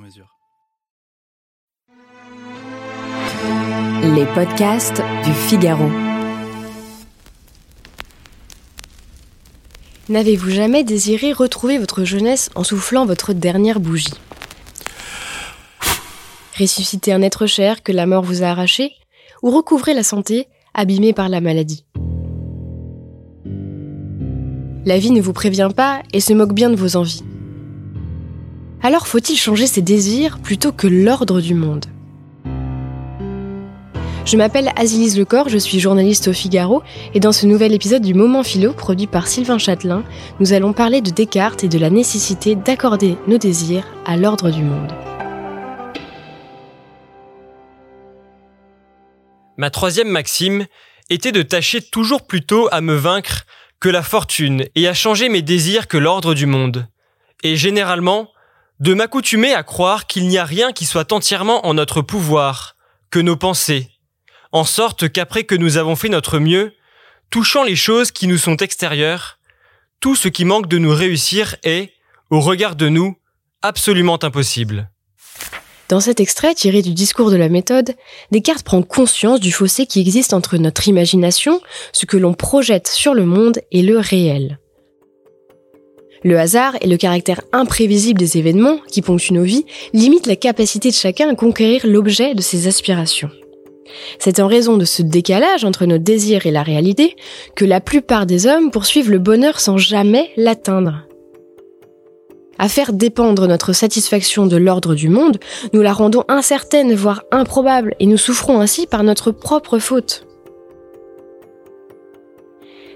mesure. Les podcasts du Figaro. N'avez-vous jamais désiré retrouver votre jeunesse en soufflant votre dernière bougie? Ressusciter un être cher que la mort vous a arraché? Ou recouvrer la santé abîmée par la maladie? La vie ne vous prévient pas et se moque bien de vos envies. Alors faut-il changer ses désirs plutôt que l'ordre du monde? Je m'appelle Azilise Lecor, je suis journaliste au Figaro et dans ce nouvel épisode du Moment Philo produit par Sylvain Châtelain, nous allons parler de Descartes et de la nécessité d'accorder nos désirs à l'ordre du monde. Ma troisième maxime était de tâcher toujours plutôt à me vaincre que la fortune et à changer mes désirs que l'ordre du monde. Et généralement, de m'accoutumer à croire qu'il n'y a rien qui soit entièrement en notre pouvoir, que nos pensées, en sorte qu'après que nous avons fait notre mieux, touchant les choses qui nous sont extérieures, tout ce qui manque de nous réussir est, au regard de nous, absolument impossible. Dans cet extrait tiré du discours de la méthode, Descartes prend conscience du fossé qui existe entre notre imagination, ce que l'on projette sur le monde, et le réel. Le hasard et le caractère imprévisible des événements qui ponctuent nos vies limitent la capacité de chacun à conquérir l'objet de ses aspirations. C'est en raison de ce décalage entre nos désirs et la réalité que la plupart des hommes poursuivent le bonheur sans jamais l'atteindre. À faire dépendre notre satisfaction de l'ordre du monde, nous la rendons incertaine, voire improbable, et nous souffrons ainsi par notre propre faute.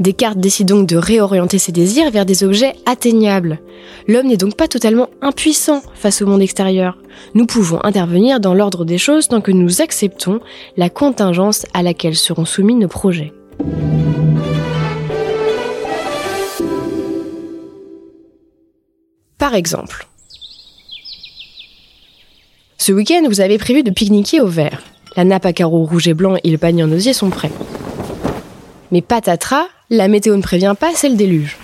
Descartes décide donc de réorienter ses désirs vers des objets atteignables. L'homme n'est donc pas totalement impuissant face au monde extérieur. Nous pouvons intervenir dans l'ordre des choses tant que nous acceptons la contingence à laquelle seront soumis nos projets. Par exemple, ce week-end, vous avez prévu de pique-niquer au vert. La nappe à carreaux rouge et blanc et le panier en osier sont prêts. Mais patatras, la météo ne prévient pas, c'est le déluge.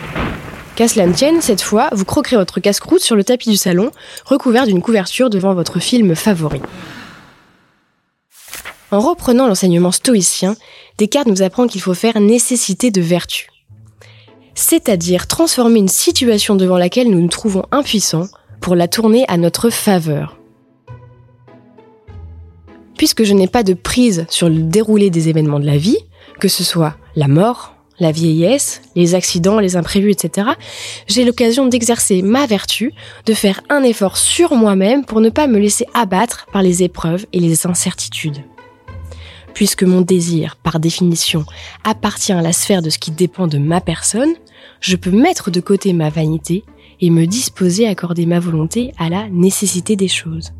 Qu'à cela ne tienne, cette fois, vous croquerez votre casse-croûte sur le tapis du salon, recouvert d'une couverture devant votre film favori. En reprenant l'enseignement stoïcien, Descartes nous apprend qu'il faut faire nécessité de vertu. C'est-à-dire transformer une situation devant laquelle nous nous trouvons impuissants pour la tourner à notre faveur. Puisque je n'ai pas de prise sur le déroulé des événements de la vie, que ce soit la mort, la vieillesse, les accidents, les imprévus, etc., j'ai l'occasion d'exercer ma vertu, de faire un effort sur moi-même pour ne pas me laisser abattre par les épreuves et les incertitudes. Puisque mon désir, par définition, appartient à la sphère de ce qui dépend de ma personne, je peux mettre de côté ma vanité et me disposer à accorder ma volonté à la nécessité des choses.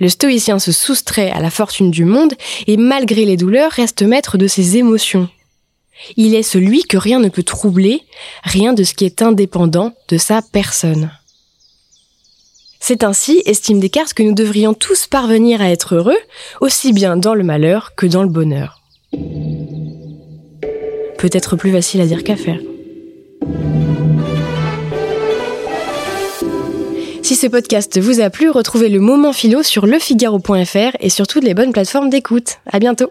Le stoïcien se soustrait à la fortune du monde et malgré les douleurs reste maître de ses émotions. Il est celui que rien ne peut troubler, rien de ce qui est indépendant de sa personne. C'est ainsi, estime Descartes, que nous devrions tous parvenir à être heureux, aussi bien dans le malheur que dans le bonheur. Peut-être plus facile à dire qu'à faire. Si ce podcast vous a plu, retrouvez le moment philo sur lefigaro.fr et sur toutes les bonnes plateformes d'écoute. À bientôt!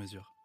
mesure.